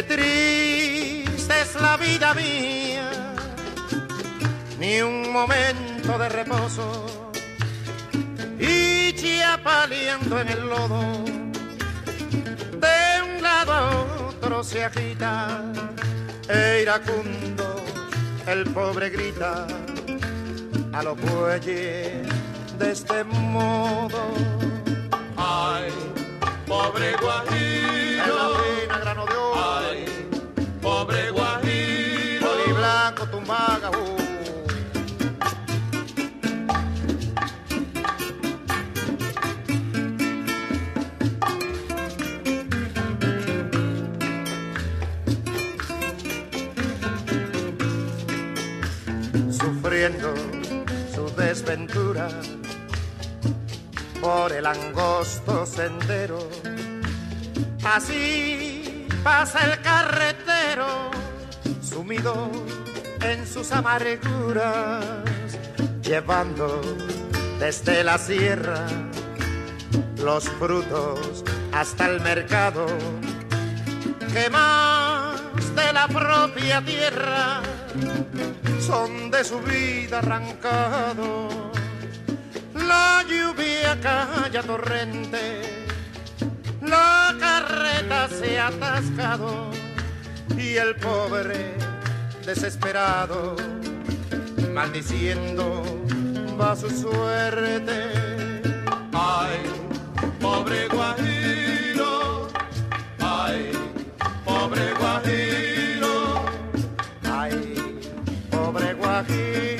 Qué triste es la vida mía, ni un momento de reposo. Y chiapaleando en el lodo, de un lado a otro se agita, e iracundo el pobre grita a los bueyes de este modo. Ay, pobre guajiro. Sufriendo su desventura por el angosto sendero. Así pasa el carretero, sumido en sus amarguras, llevando desde la sierra los frutos hasta el mercado, que más de la propia tierra son de su vida arrancado. La lluvia calla torrente, la carreta se ha atascado y el pobre desesperado, maldiciendo, va su suerte. Ay, pobre guajiro. Ay, pobre guajiro. Ay, pobre guajiro,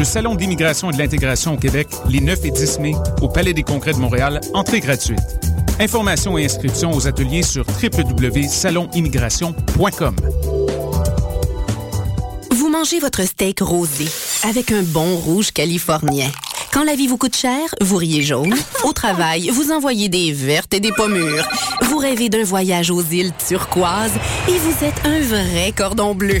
Le Salon d'immigration et de l'intégration au Québec, les 9 et 10 mai, au Palais des Congrès de Montréal, entrée gratuite. Informations et inscriptions aux ateliers sur www.salonimmigration.com. Vous mangez votre steak rosé avec un bon rouge californien. Quand la vie vous coûte cher, vous riez jaune. Au travail, vous envoyez des vertes et des pommures. Vous rêvez d'un voyage aux îles turquoises et vous êtes un vrai cordon bleu.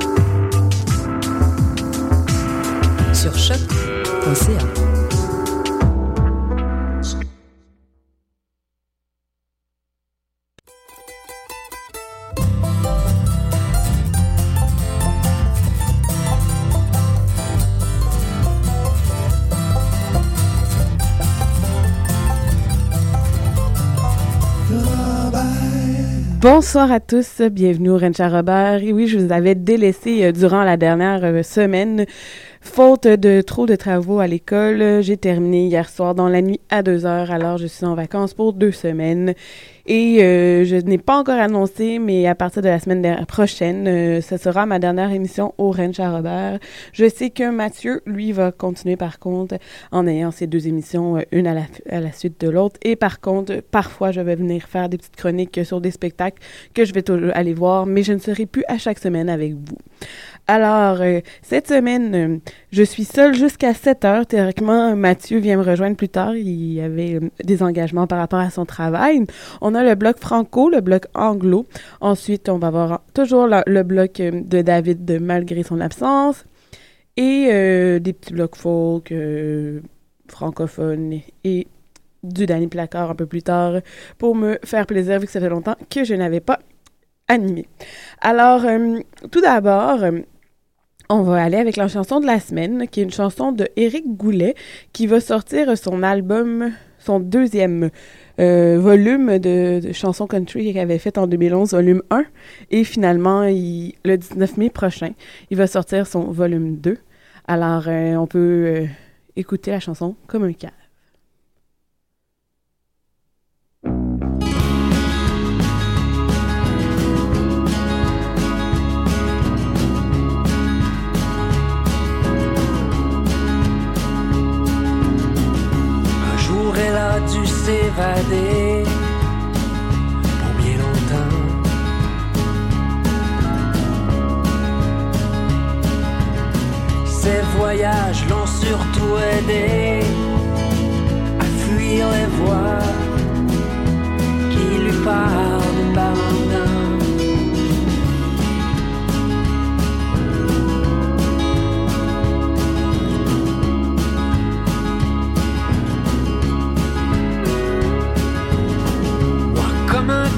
Bonsoir à tous, bienvenue au Rencha Robert. Oui, je vous avais délaissé euh, durant la dernière euh, semaine. Faute de trop de travaux à l'école, j'ai terminé hier soir dans la nuit à 2 heures, alors je suis en vacances pour deux semaines. Et euh, je n'ai pas encore annoncé, mais à partir de la semaine prochaine, euh, ce sera ma dernière émission au Ranch à Robert. Je sais que Mathieu, lui, va continuer par contre en ayant ces deux émissions, euh, une à la, à la suite de l'autre. Et par contre, parfois, je vais venir faire des petites chroniques sur des spectacles que je vais aller voir, mais je ne serai plus à chaque semaine avec vous. Alors, euh, cette semaine, euh, je suis seule jusqu'à 7 heures. Théoriquement, Mathieu vient me rejoindre plus tard. Il avait euh, des engagements par rapport à son travail. On a le bloc franco, le bloc anglo. Ensuite, on va avoir toujours le bloc de David malgré son absence. Et des petits blocs folk, francophones et du Danny Placard un peu plus tard pour me faire plaisir vu que ça fait longtemps que je n'avais pas animé. Alors, tout d'abord, on va aller avec la chanson de la semaine, qui est une chanson de Goulet, qui va sortir son album, son deuxième euh, volume de, de chansons country qu'il avait fait en 2011, volume 1. Et finalement, le 19 mai prochain, il va sortir son volume 2. Alors, euh, on peut euh, écouter la chanson comme un cave. Elle a dû s'évader pour bien longtemps. Ces voyages l'ont surtout aidé à fuir les voix qui lui parlent d'abandon.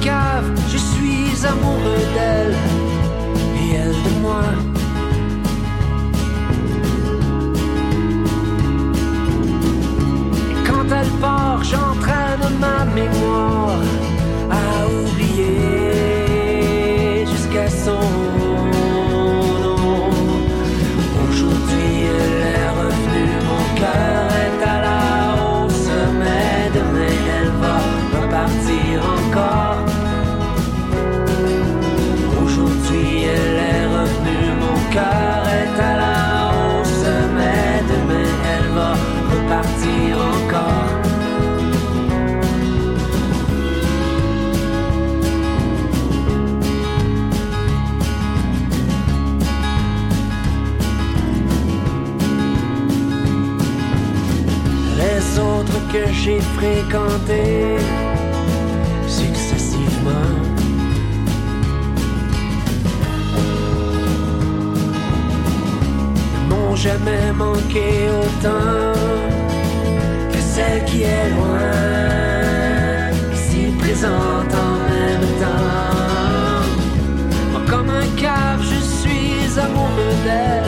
Cave, je suis amoureux d'elle et elle de moi. Et quand elle part, j'entraîne ma mémoire à oublier jusqu'à son que j'ai fréquentés successivement. ne m'ont jamais manqué autant que celle qui est loin, ici présente en même temps. Comme un cave, je suis amoureux d'elle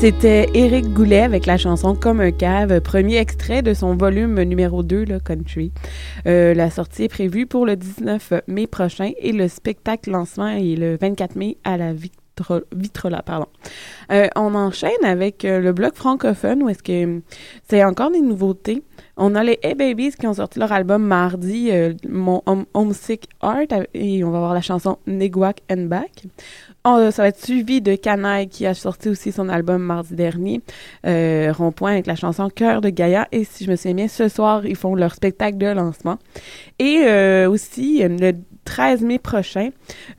C'était Éric Goulet avec la chanson Comme un cave, premier extrait de son volume numéro 2, le Country. La sortie est prévue pour le 19 mai prochain et le spectacle lancement est le 24 mai à la Vitro- Vitrola. Euh, on enchaîne avec euh, le bloc francophone où est-ce euh, c'est encore des nouveautés. On a les Hey Babies qui ont sorti leur album mardi, euh, mon Home- Homesick Art, et on va voir la chanson Negwak and Back. Oh, ça va être suivi de Canaille qui a sorti aussi son album mardi dernier, euh, Rond-Point avec la chanson Cœur de Gaïa. Et si je me souviens bien, ce soir, ils font leur spectacle de lancement. Et euh, aussi, le 13 mai prochain,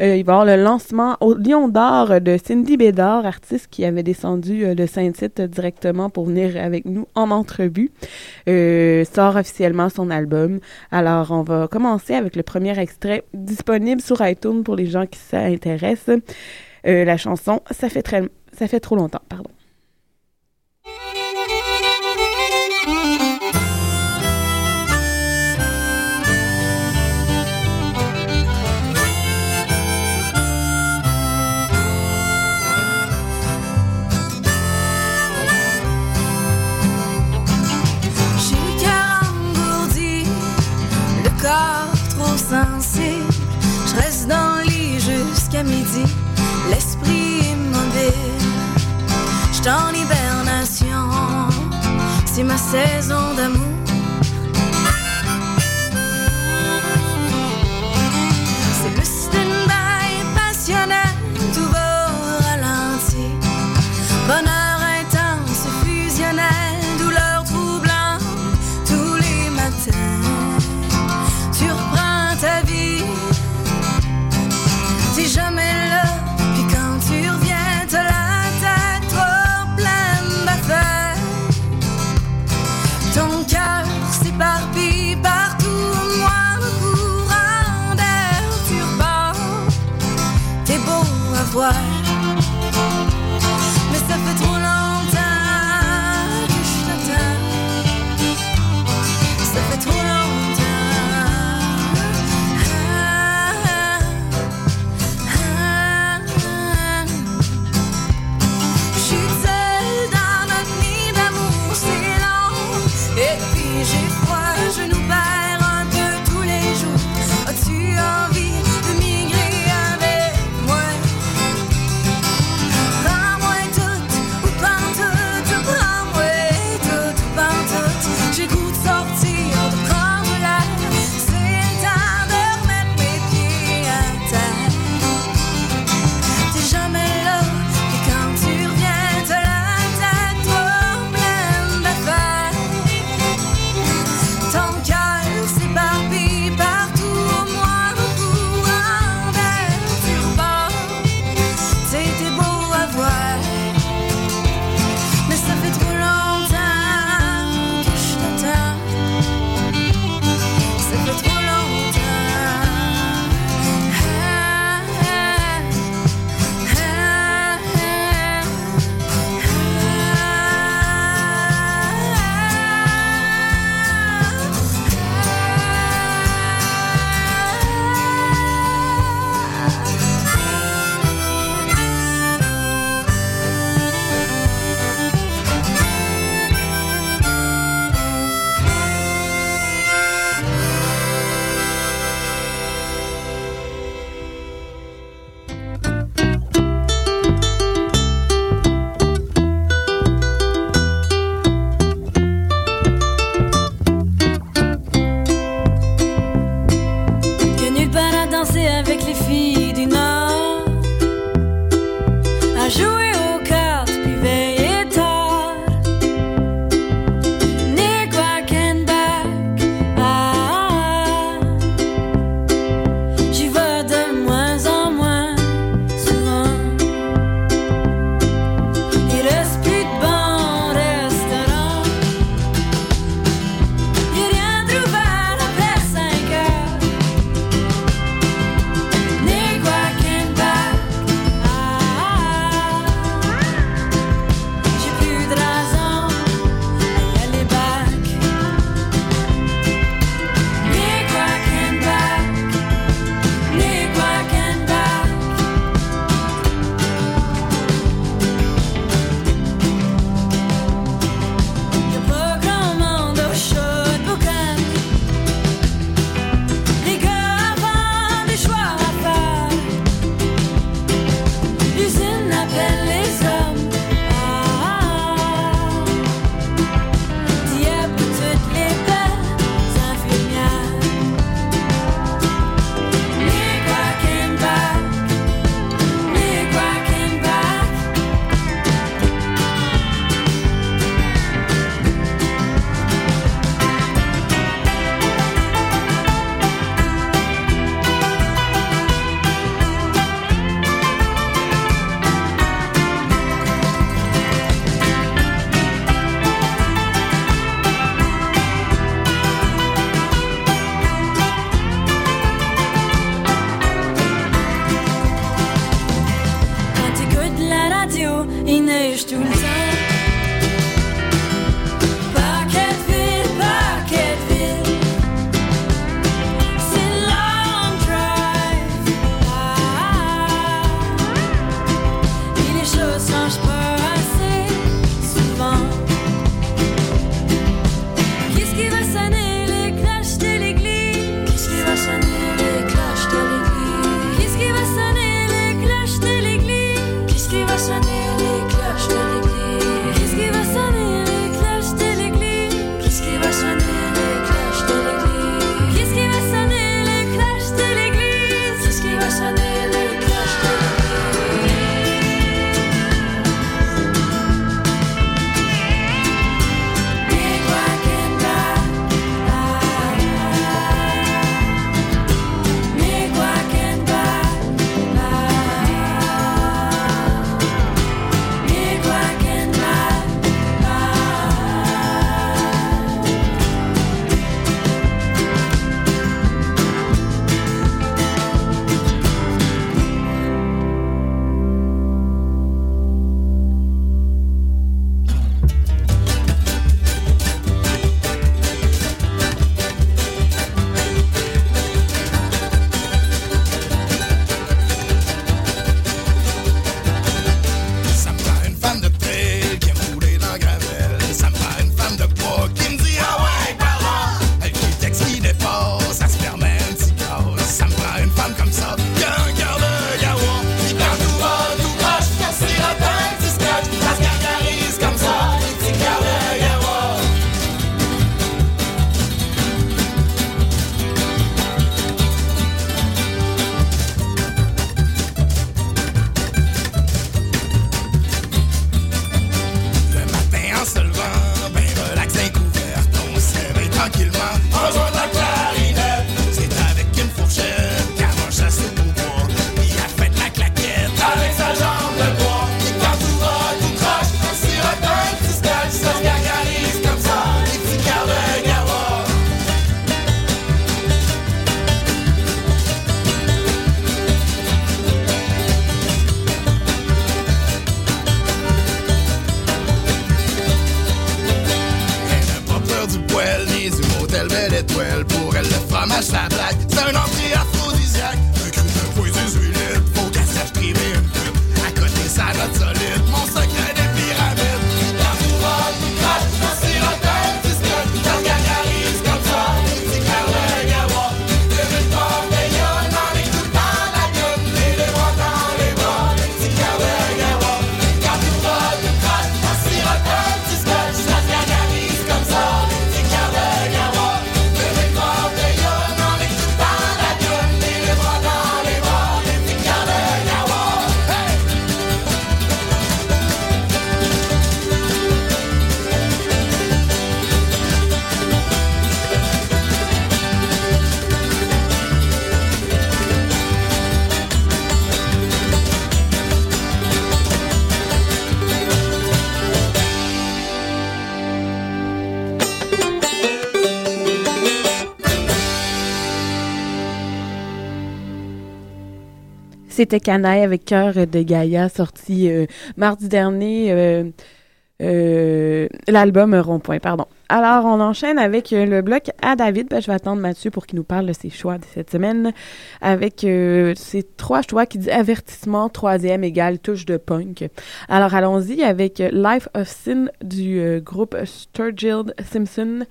euh, il va y avoir le lancement au Lion d'Or de Cindy Bédard, artiste qui avait descendu euh, de Saint-Tite directement pour venir avec nous en entrevue. Euh, sort officiellement son album. Alors, on va commencer avec le premier extrait disponible sur iTunes pour les gens qui s'intéressent. La chanson ça fait trop longtemps, pardon. Je reste dans le lit jusqu'à midi, l'esprit immobile. Je en hibernation, c'est ma saison d'amour. À C'était Canaille avec Cœur de Gaïa, sorti euh, mardi dernier. euh, euh, L'album Rond-Point, pardon. Alors, on enchaîne avec euh, le bloc à David. Ben, je vais attendre Mathieu pour qu'il nous parle de ses choix de cette semaine. Avec euh, ces trois choix qui dit avertissement, troisième égale touche de punk. Alors, allons-y avec Life of Sin du euh, groupe Sturgill Simpson,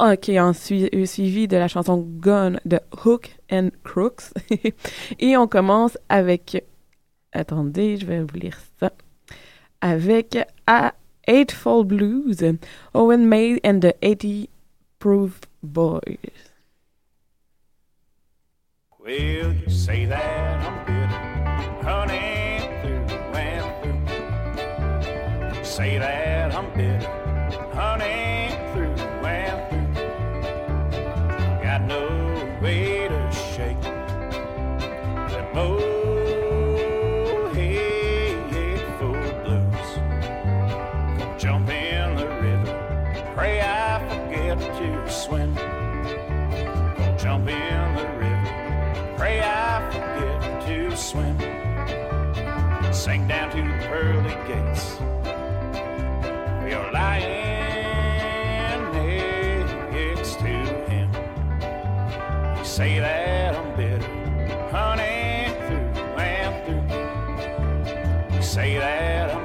euh, qui est en euh, suivi de la chanson Gone de Hook and Crooks. Et on commence avec. Attendez, je vais vous lire ça. Avec A Eightfold Blues, and Owen May and the 80 Proof Boys. Well, you say that I'm bitter, honey, through and through. You say that I'm bitter, honey, through and through. Got no way to shake that hateful swim. Gonna jump in the river, pray I forget to swim. Sink down to the pearly gates. Are lying next to him. You say that I'm bitter, honey, through and through. You say that I'm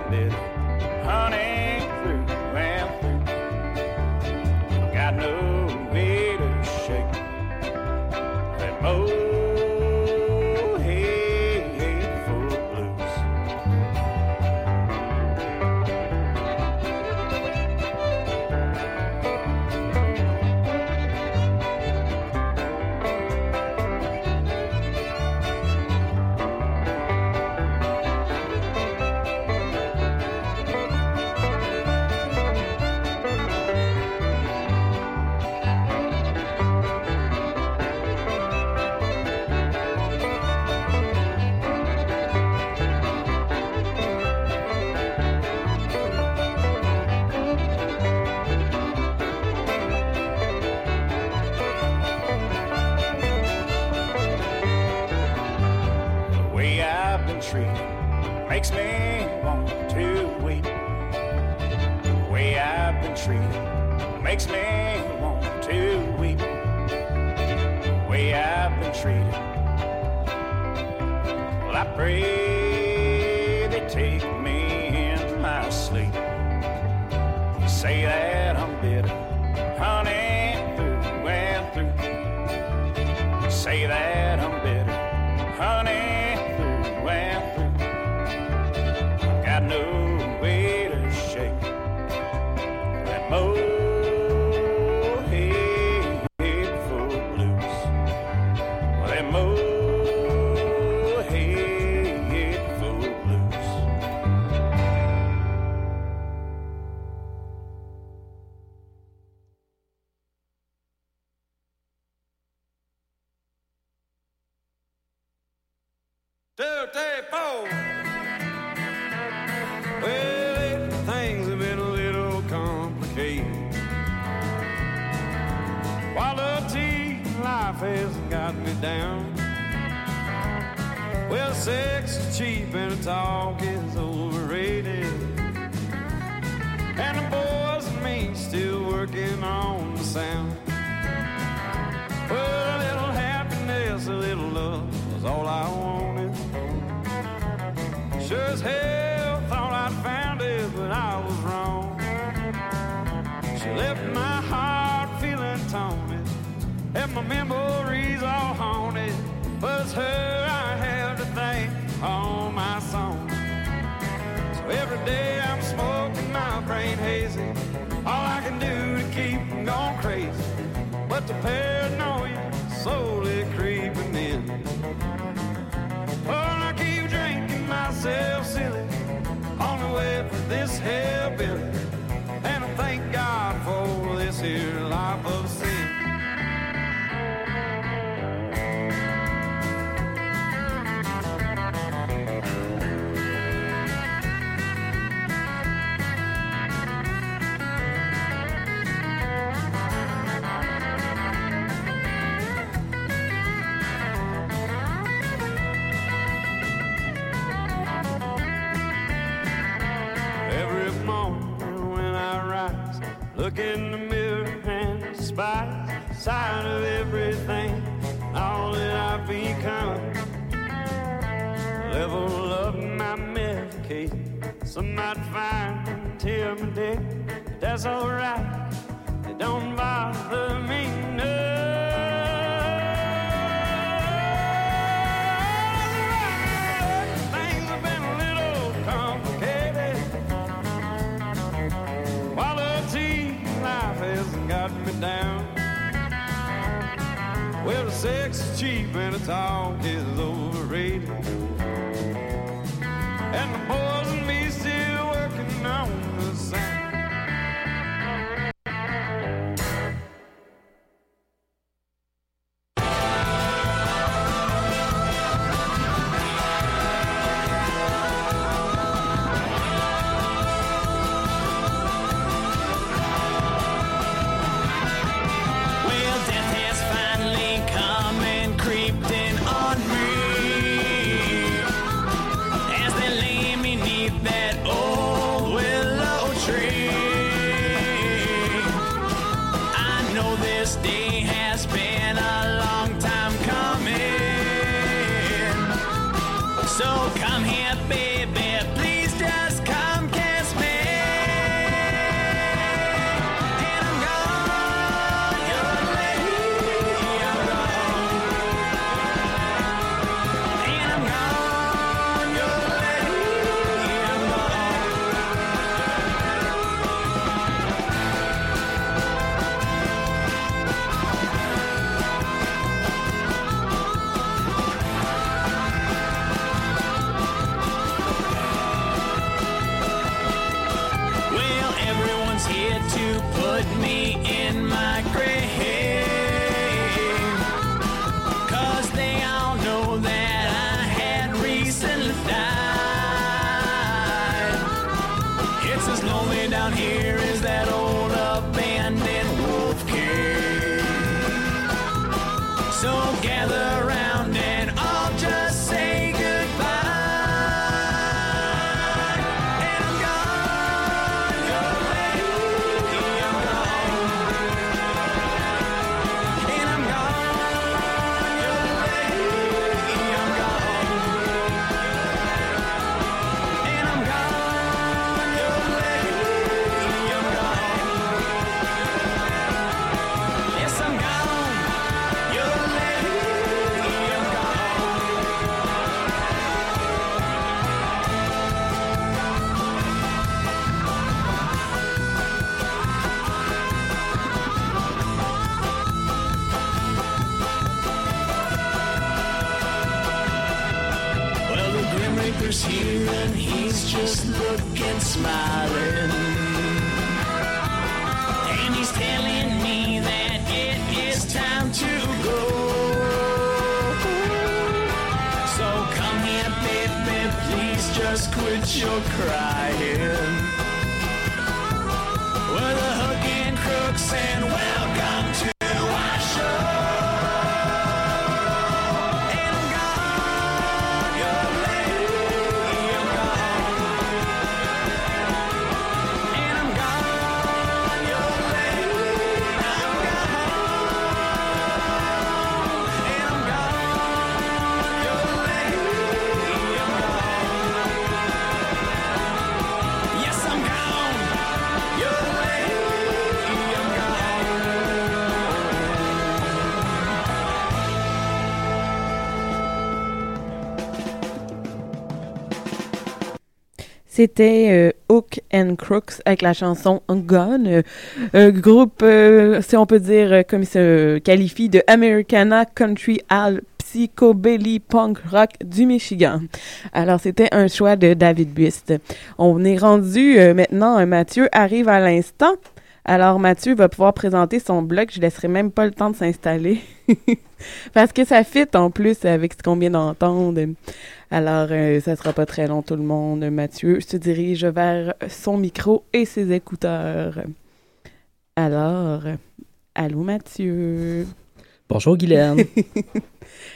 here life of C'était euh, Hook and Crooks avec la chanson Gone, euh, groupe, euh, si on peut dire, euh, comme il se qualifie, de Americana Country Al Psychobilly Punk Rock du Michigan. Alors, c'était un choix de David Buist. On est rendu euh, maintenant, Mathieu arrive à l'instant. Alors, Mathieu va pouvoir présenter son blog. Je laisserai même pas le temps de s'installer. Parce que ça fit en plus avec ce qu'on vient d'entendre. Alors, euh, ça sera pas très long, tout le monde. Mathieu se dirige vers son micro et ses écouteurs. Alors, allô, Mathieu? Bonjour Guylaine.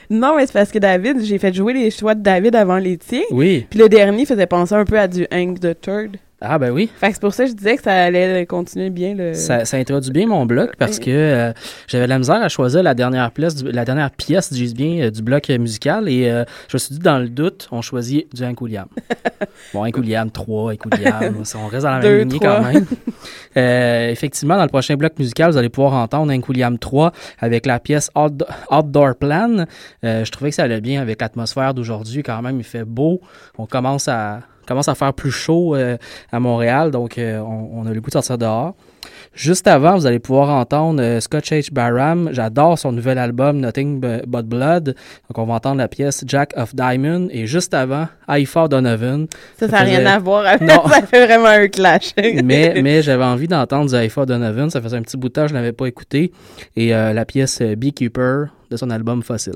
Non, mais c'est parce que David, j'ai fait jouer les choix de David avant les tiens. oui. Puis le dernier faisait penser un peu à du Hank the Third. Ah ben oui. Fait que c'est pour ça que je disais que ça allait continuer bien le. Ça, ça introduit bien mon bloc parce que euh, j'avais de la misère à choisir la dernière pièce, du- la dernière pièce, dis bien, euh, du bloc musical et euh, je me suis dit dans le doute, on choisit du Hank bon, Hank William 3, Hank on reste dans la même lignée quand même. Euh, effectivement, dans le prochain bloc musical, vous allez pouvoir entendre Hank William 3 avec la pièce Out- Outdoor Plan. Euh, je trouvais que ça allait bien avec l'atmosphère d'aujourd'hui quand même, il fait beau. On commence à commence à faire plus chaud euh, à Montréal, donc euh, on, on a le goût de sortir dehors. Juste avant, vous allez pouvoir entendre euh, Scotch H. Barham. J'adore son nouvel album Nothing Bu- But Blood. Donc on va entendre la pièce Jack of Diamond. Et juste avant, Haifa Donovan. Ça, ça n'a rien à voir avec. Non. ça fait vraiment un clash. mais mais j'avais envie d'entendre du Haifa Donovan. Ça faisait un petit bout de temps que je ne l'avais pas écouté. Et euh, la pièce Beekeeper de son album Fossil.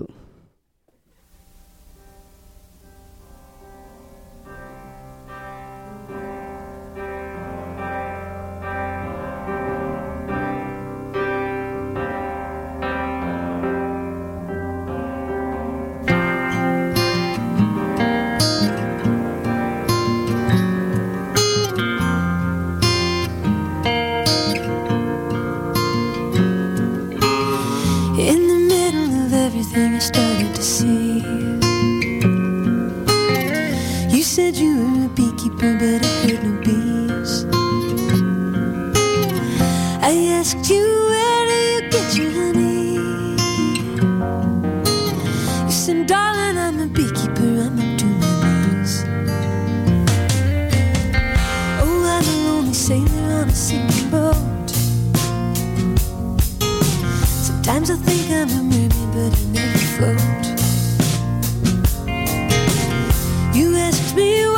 Beekeeper, but I heard no bees. I asked you, where do you get your honey? You said, darling, I'm a beekeeper, I'm up to my knees. Oh, I'm a lonely sailor on a sinking boat. Sometimes I think I'm a mermaid, but I never float. You asked me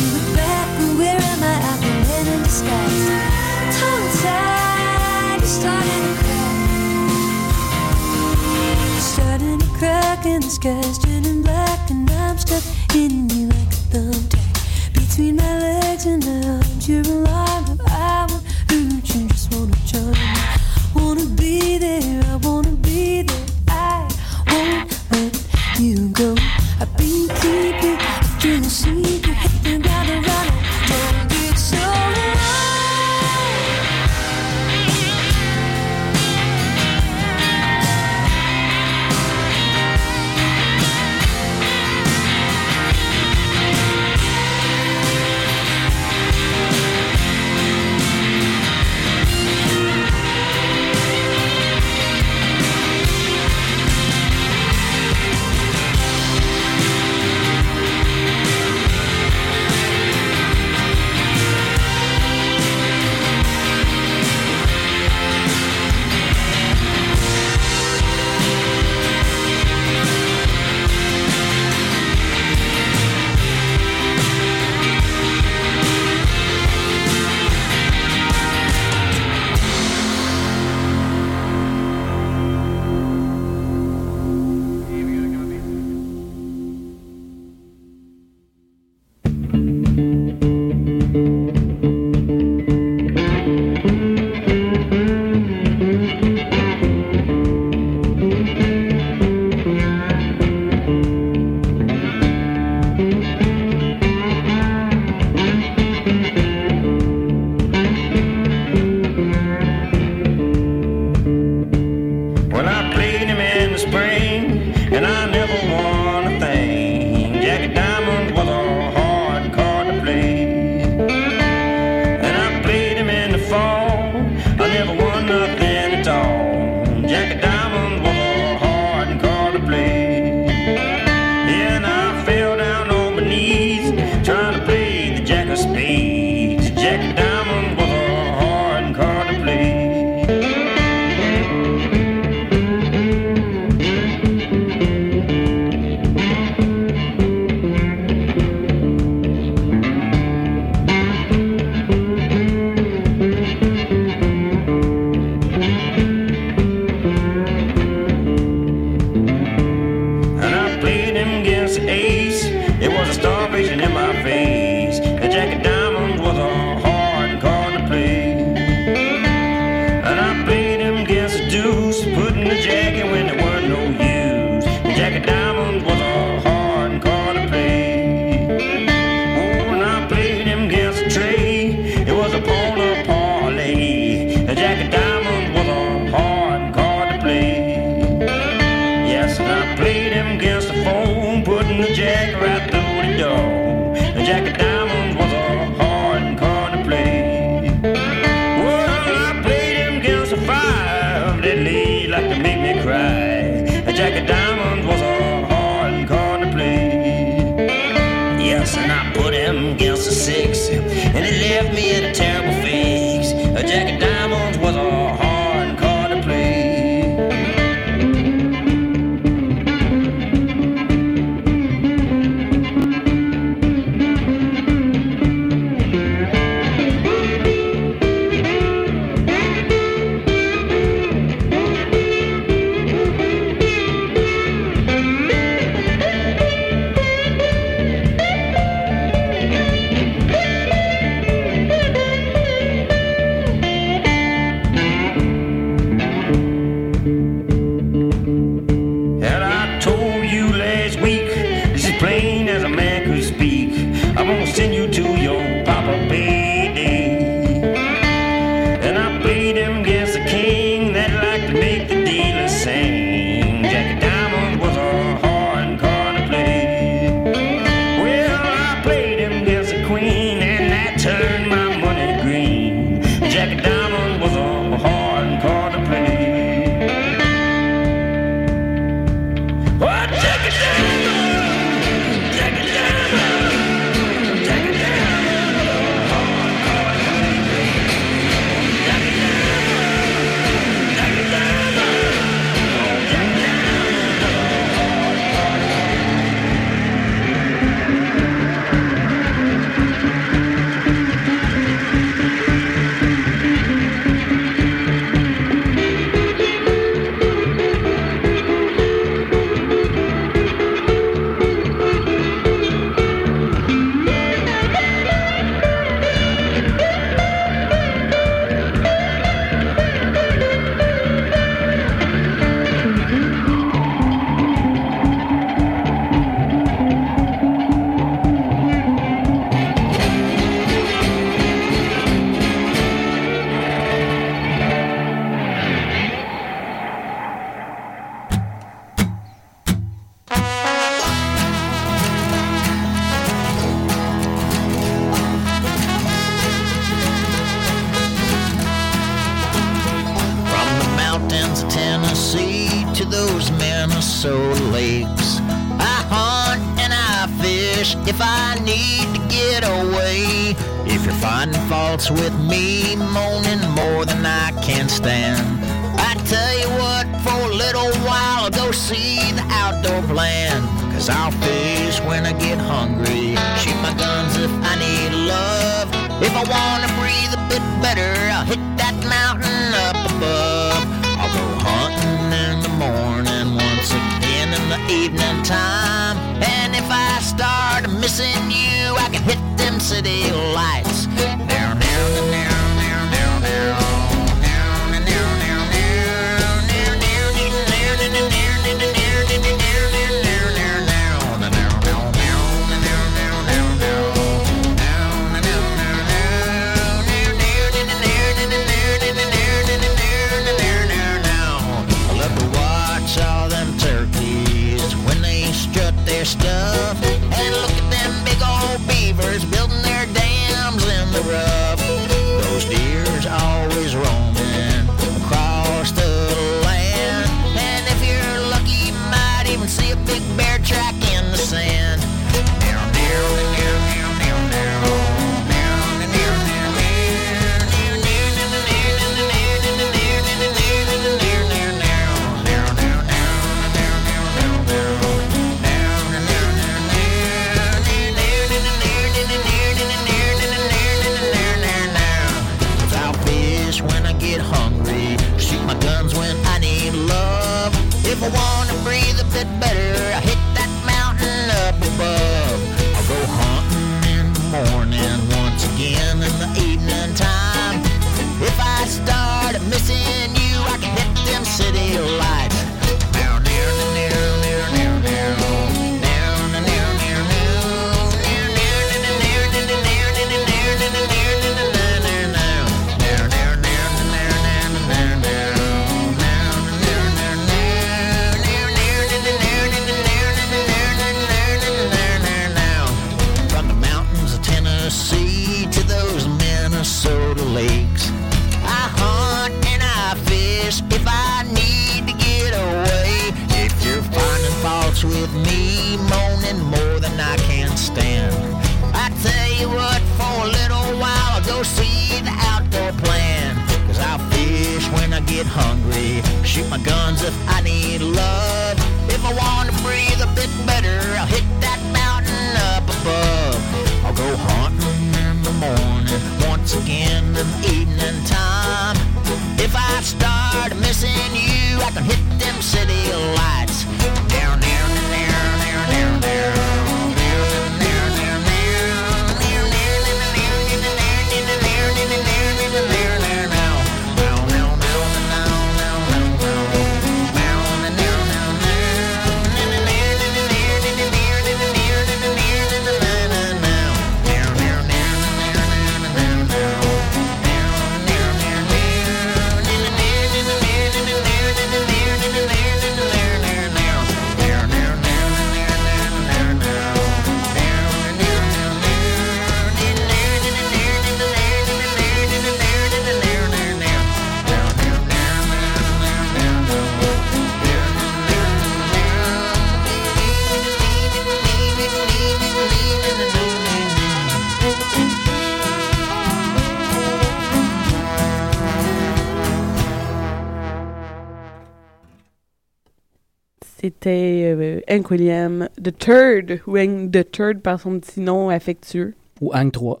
Hank William The Third, ou Hank The Third par son petit nom affectueux. Ou Hang 3.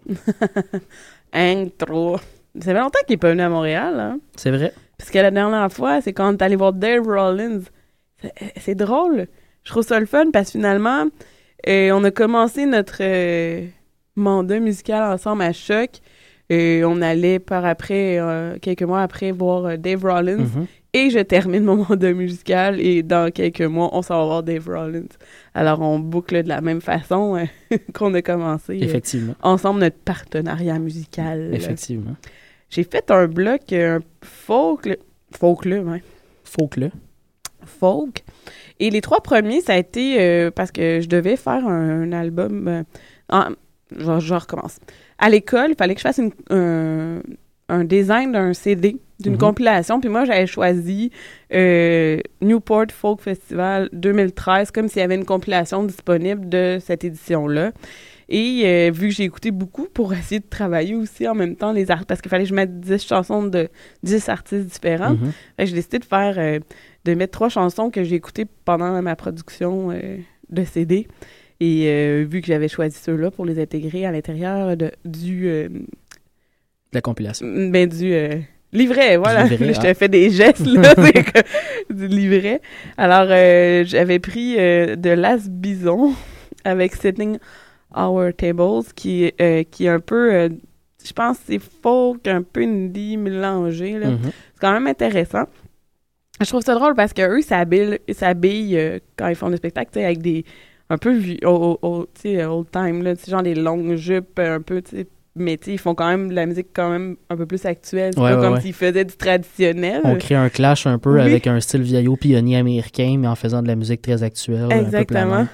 Hank 3. Ça fait longtemps qu'il n'est pas venu à Montréal, hein? C'est vrai. Parce que la dernière fois, c'est quand on est allé voir Dave Rollins. C'est- drôle. Je trouve ça le fun parce que finalement, euh, on a commencé notre euh, mandat musical ensemble à Choc. Et on allait par après, euh, quelques mois après, voir euh, Dave Rollins. Mhm. Et je termine mon mandat musical et dans quelques mois, on s'en va voir Dave Rollins. Alors, on boucle de la même façon euh, qu'on a commencé. euh, Effectivement. ensemble notre partenariat musical. Effectivement. J'ai fait un bloc, euh, un folk, folk là, ouais. Folk là. Folk. Et les trois premiers, ça a été euh, parce que je devais faire un, un album. en- je, je recommence. À l'école, il fallait que je fasse une- un, un design d'un CD, d'une Mhm. compilation. Puis moi, j'avais choisi euh, Newport Folk Festival 2013, comme s'il y avait une compilation disponible de cette édition-là. Et euh, vu que j'ai écouté beaucoup pour essayer de travailler aussi en même temps les artistes, parce qu'il fallait que je mette 10 chansons de 10 artistes différents, Mhm. que j'ai décidé de faire, euh, de mettre trois chansons que j'ai écoutées pendant ma production de CD. Et vu que j'avais choisi ceux-là pour les intégrer à l'intérieur de, du, la compilation. ben, du euh, livret, voilà. livret, je ah. te fais des gestes, là, du livret. Alors, euh, j'avais pris euh, de Las Bison avec Sitting Our Tables, qui, qui est un peu, je pense, que c'est folk, un peu indie mélangé. là. Mhm. C'est quand même intéressant. Je trouve ça drôle parce qu'eux, s'habillent, s'habillent quand ils font des spectacles, avec des. un peu sais, old time, là, genre des longues jupes, un peu, tu sais. Mais tu ils font quand même de la musique quand même un peu plus actuelle. C'est Ouais, pas ouais, comme ouais. s'ils faisaient du traditionnel. On crée un clash un peu Oui. avec un style vieillot pionnier américain, mais en faisant de la musique très actuelle. un peu Exactement.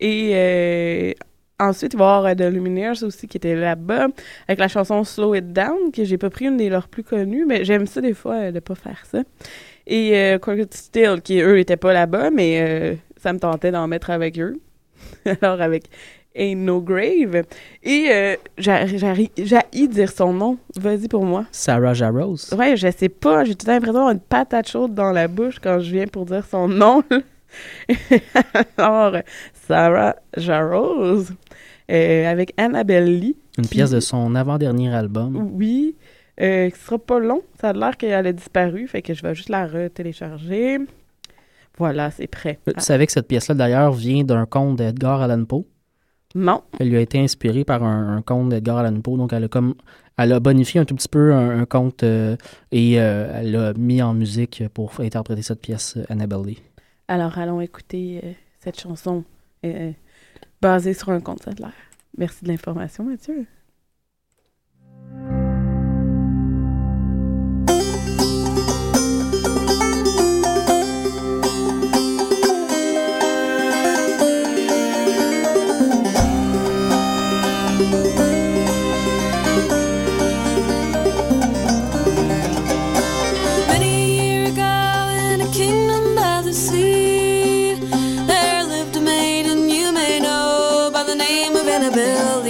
Et euh, ensuite, il va y avoir euh, The Lumineers aussi qui était là-bas, avec la chanson Slow It Down, que j'ai pas pris une des leurs plus connues, mais j'aime ça des fois euh, de pas faire ça. Et euh, Crooked Still, qui eux étaient pas là-bas, mais euh, ça me tentait d'en mettre avec eux. Alors avec Ain't No Grave. Et euh, j'ai dire son nom. Vas-y pour moi. Sarah Jarrow. Ouais, je sais pas. J'ai tout l'impression d'avoir une patate chaude dans la bouche quand je viens pour dire son nom. Alors, Sarah Jarrows, euh, avec Annabelle Lee. Une pièce de son avant-dernier album. Oui, euh, qui sera pas long. Ça a l'air qu'elle a disparu, fait que je vais juste la retélécharger. Voilà, c'est prêt. Tu savais que cette pièce-là, d'ailleurs, vient d'un conte d'Edgar Allan Poe? Non. Elle lui a été inspirée par un, un conte d'Edgar Allan Poe. Donc, elle a comme. Elle a bonifié un tout petit peu un, un conte euh, et euh, elle l'a mis en musique pour interpréter cette pièce, euh, Annabelle Lee. Alors, allons écouter euh, cette chanson basée sur un conte de l'air. Merci de l'information, Mathieu. Annabelle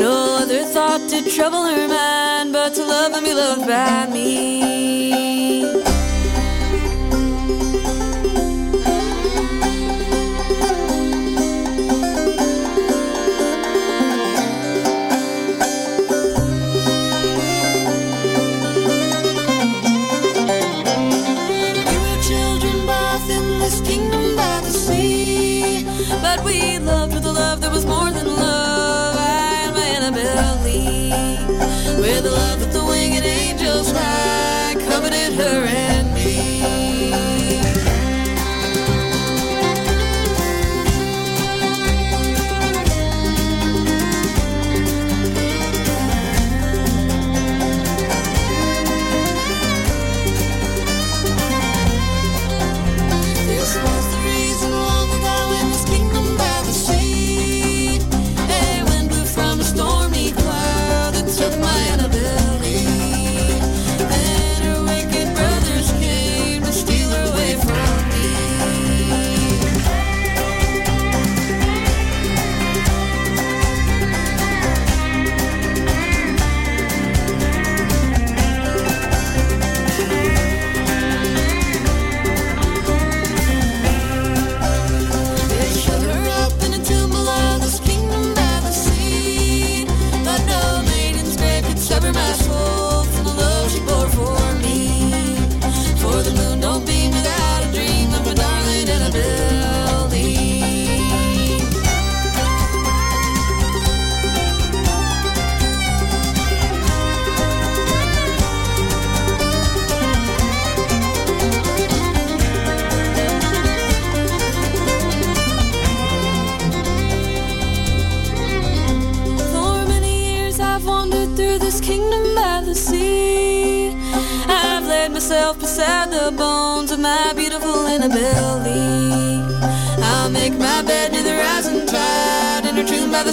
No other thought to trouble her mind but to love and be loved by me.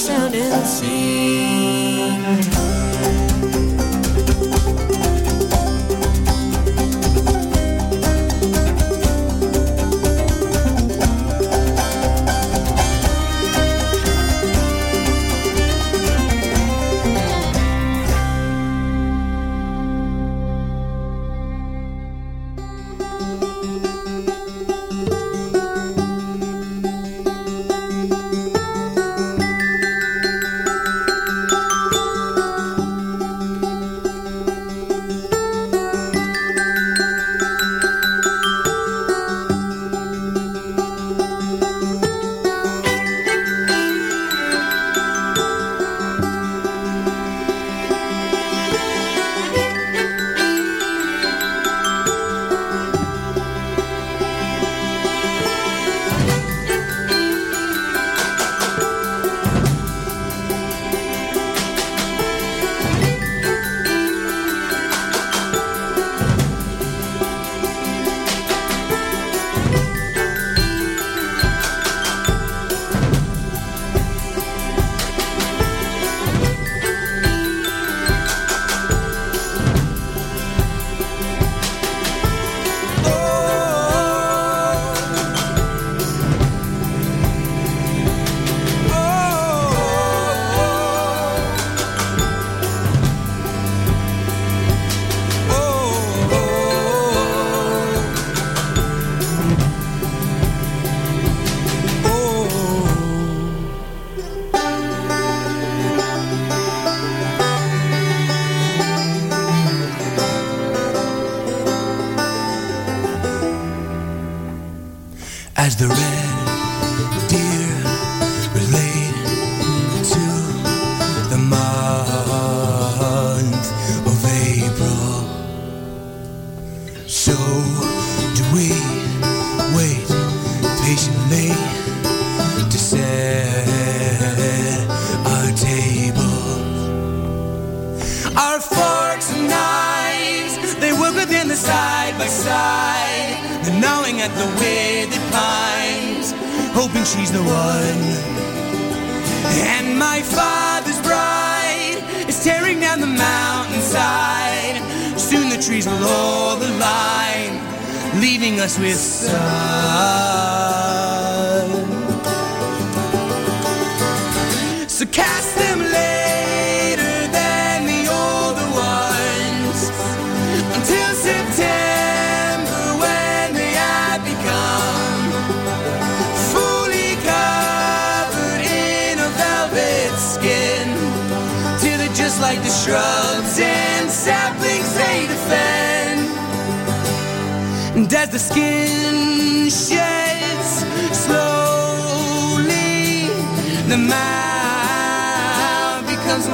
sound and see.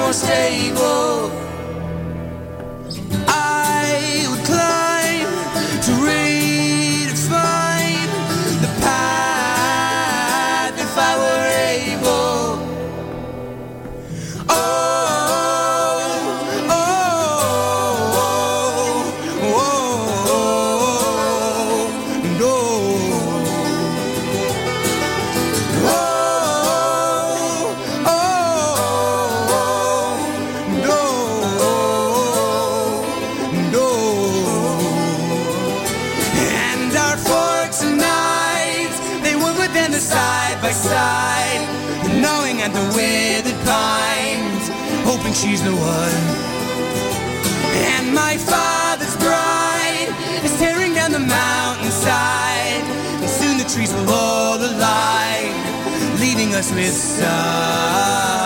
More stable. I would climb to she's the one. And my father's bride is tearing down the mountainside, and soon the trees will all align, leaving us with sun.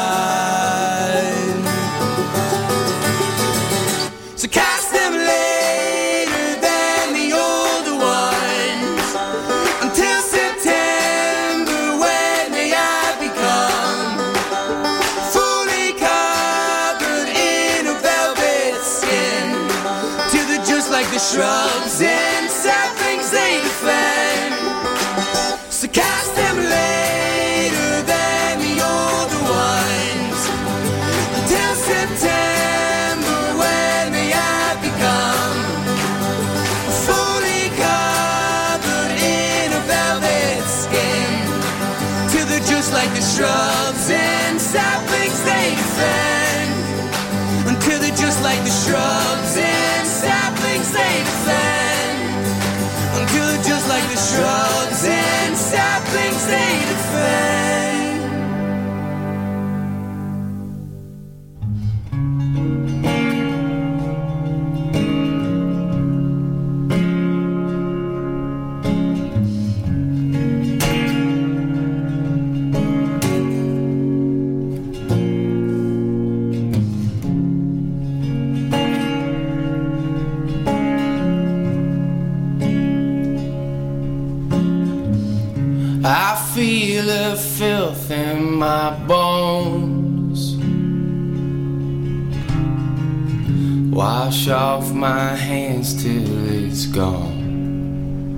Wash off my hands till it's gone.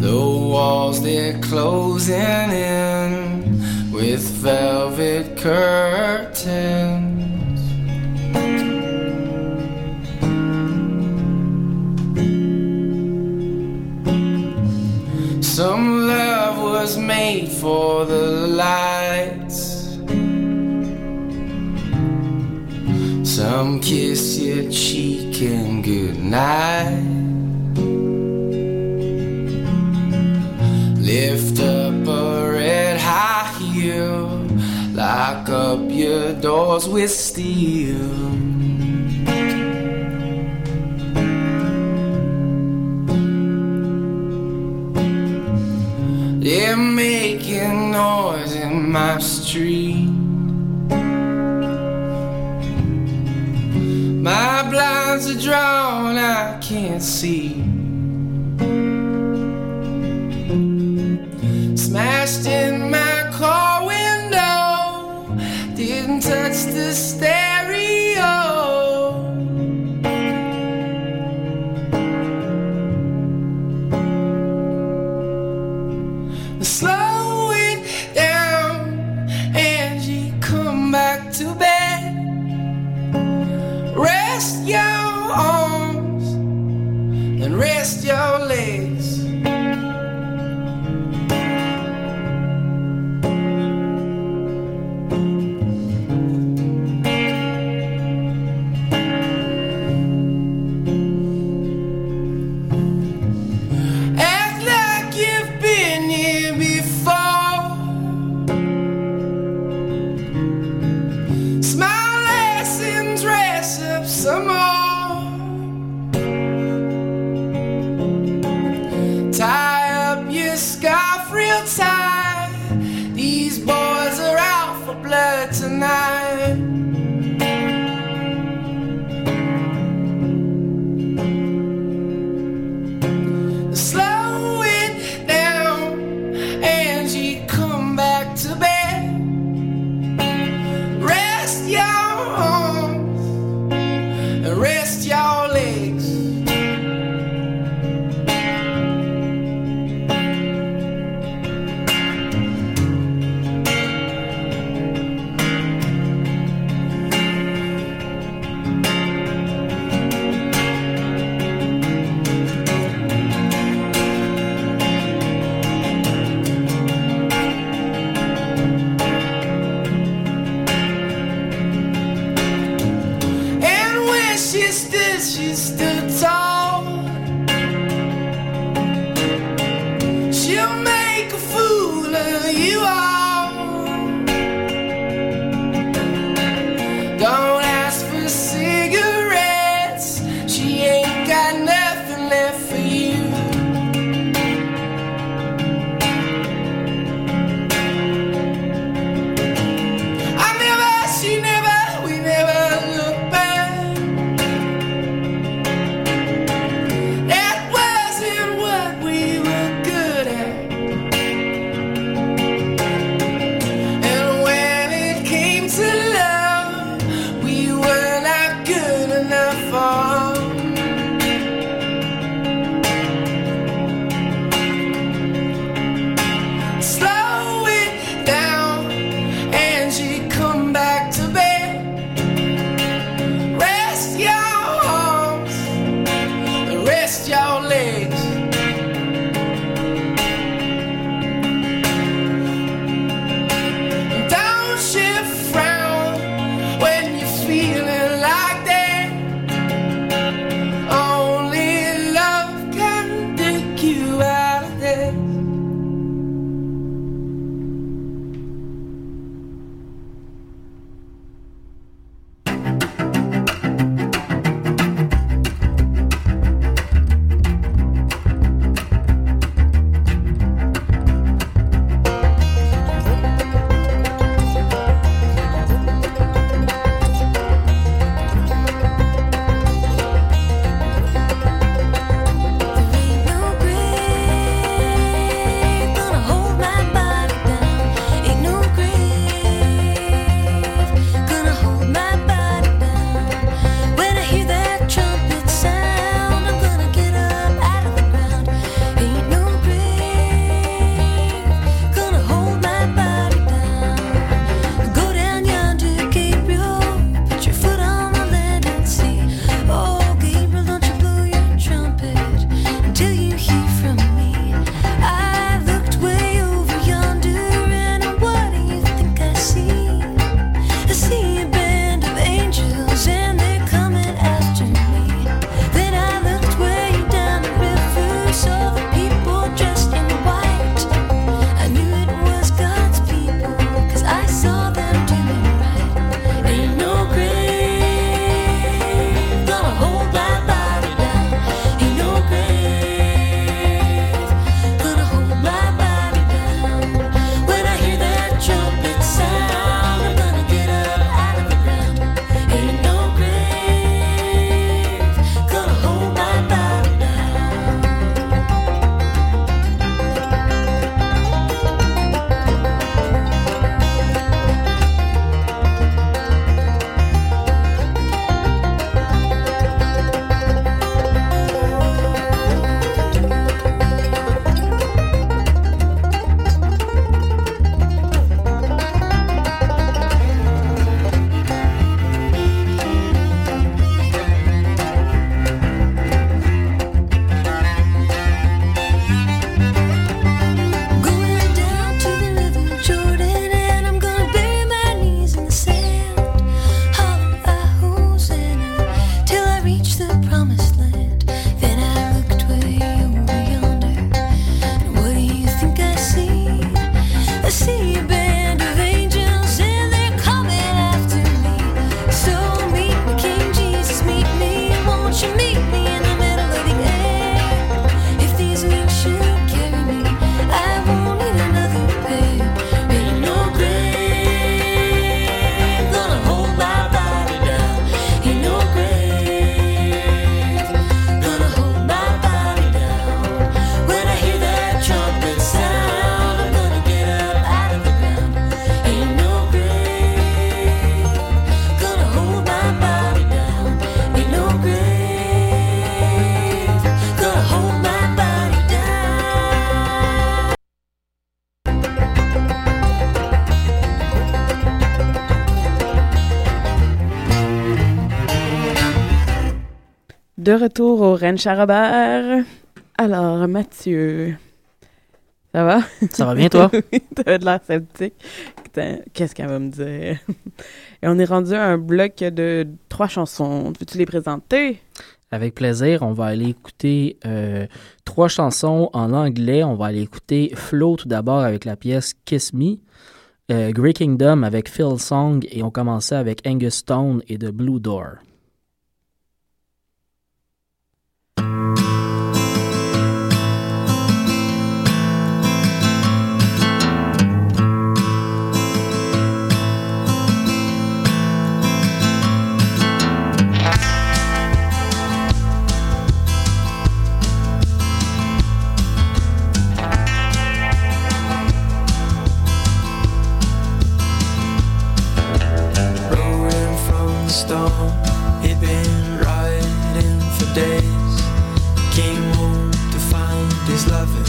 The walls they're closing in with velvet curtains. Some love was made for the lights. Some kiss your cheek and good night. Lift up a red high heel, lock up your doors with steel. They're making noise in my street. My blinds are drawn, I can't see. Smashed in my car window, didn't touch the stereo. Blood De retour au Rennes Charabert. Alors, Mathieu, Ça va? Ça va bien, toi? oui, t'avais de l'air sceptique. Qu'est-ce qu'elle va me dire? Et on est rendu à un bloc de trois chansons. Veux-tu les présenter? Avec plaisir, on va aller écouter euh, trois chansons en anglais. On va aller écouter Flow tout d'abord avec la pièce Kiss Me, euh, Grey Kingdom avec Phil Song et on commençait avec Angus Stone et The Blue Door. Storm, he'd been riding for days. Came home to find his lover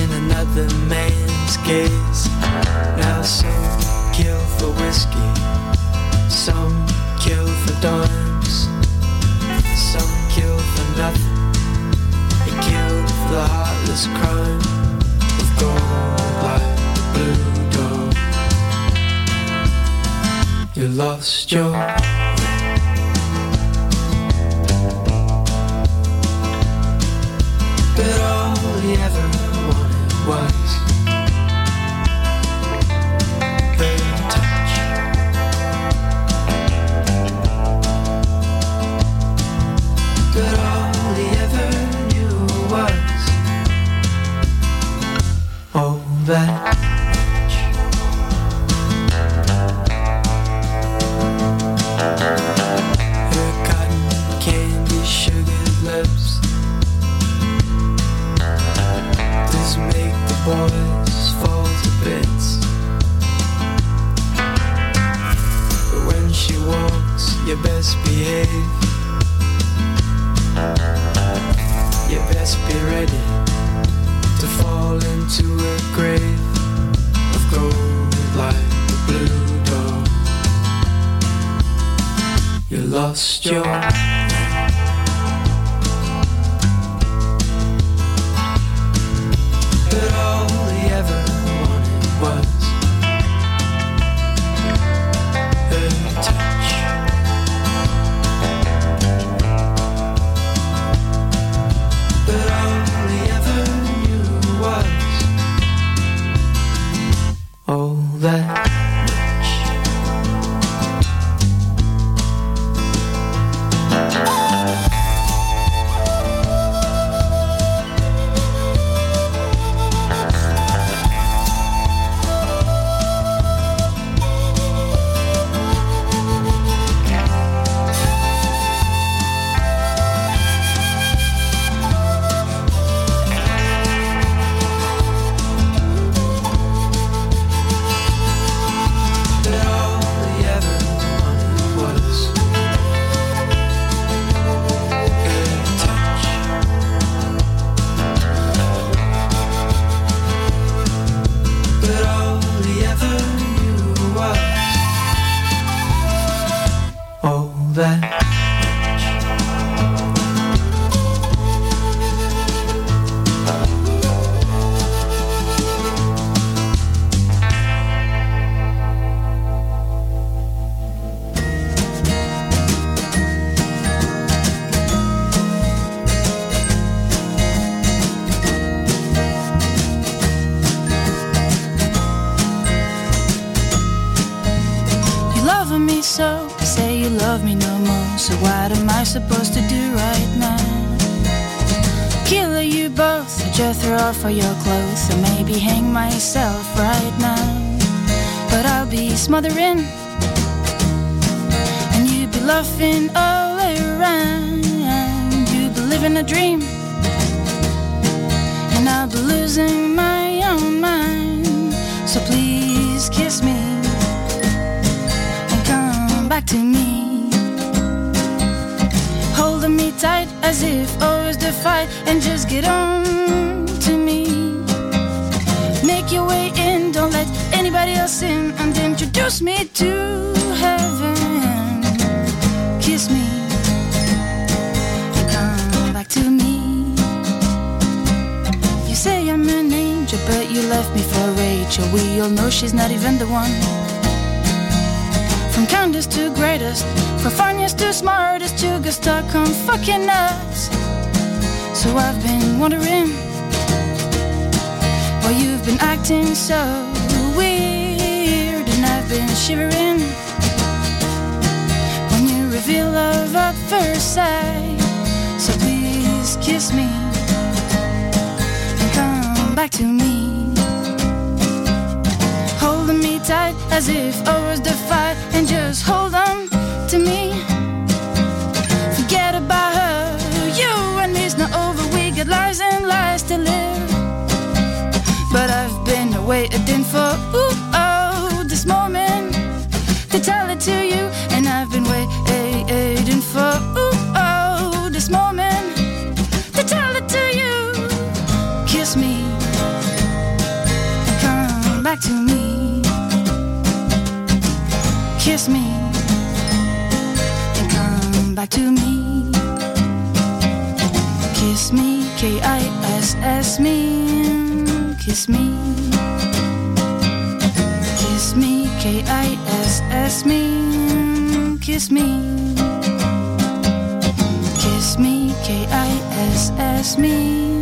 in another man's gaze. Now some kill for whiskey, some kill for dimes, some kill for nothing. He killed for the heartless crime of gold like blue You lost your But all he ever you best behave You best be ready To fall into a grave Of gold like the blue dog you lost your all your clothes, or maybe hang myself right now. But I'll be smothering, and you be laughing all around. You be living a dream, and I'll be losing my own mind. So please kiss me and come back to me. Holding me tight as if always the fight, and just get on your way in, don't let anybody else in, and introduce me to heaven. Kiss me and come back to me. You say I'm an angel. but you left me for Rachel. We all know she's not even the one. From kindest to greatest, from funniest to smartest, you get stuck on fucking us. So I've been wondering you've been acting so weird, and I've been shivering when you reveal love at first sight. So please kiss me and come back to me. Holding me tight as if I was the fight, and just hold on to me. Waiting for ooh, oh, this moment to tell it to you, and I've been waiting for ooh, oh, this moment to tell it to you. Kiss me, come back to me. Kiss me, and come back to me. Kiss me, K I S S me, kiss me. K I S S me, kiss me. Kiss me, K I S S me.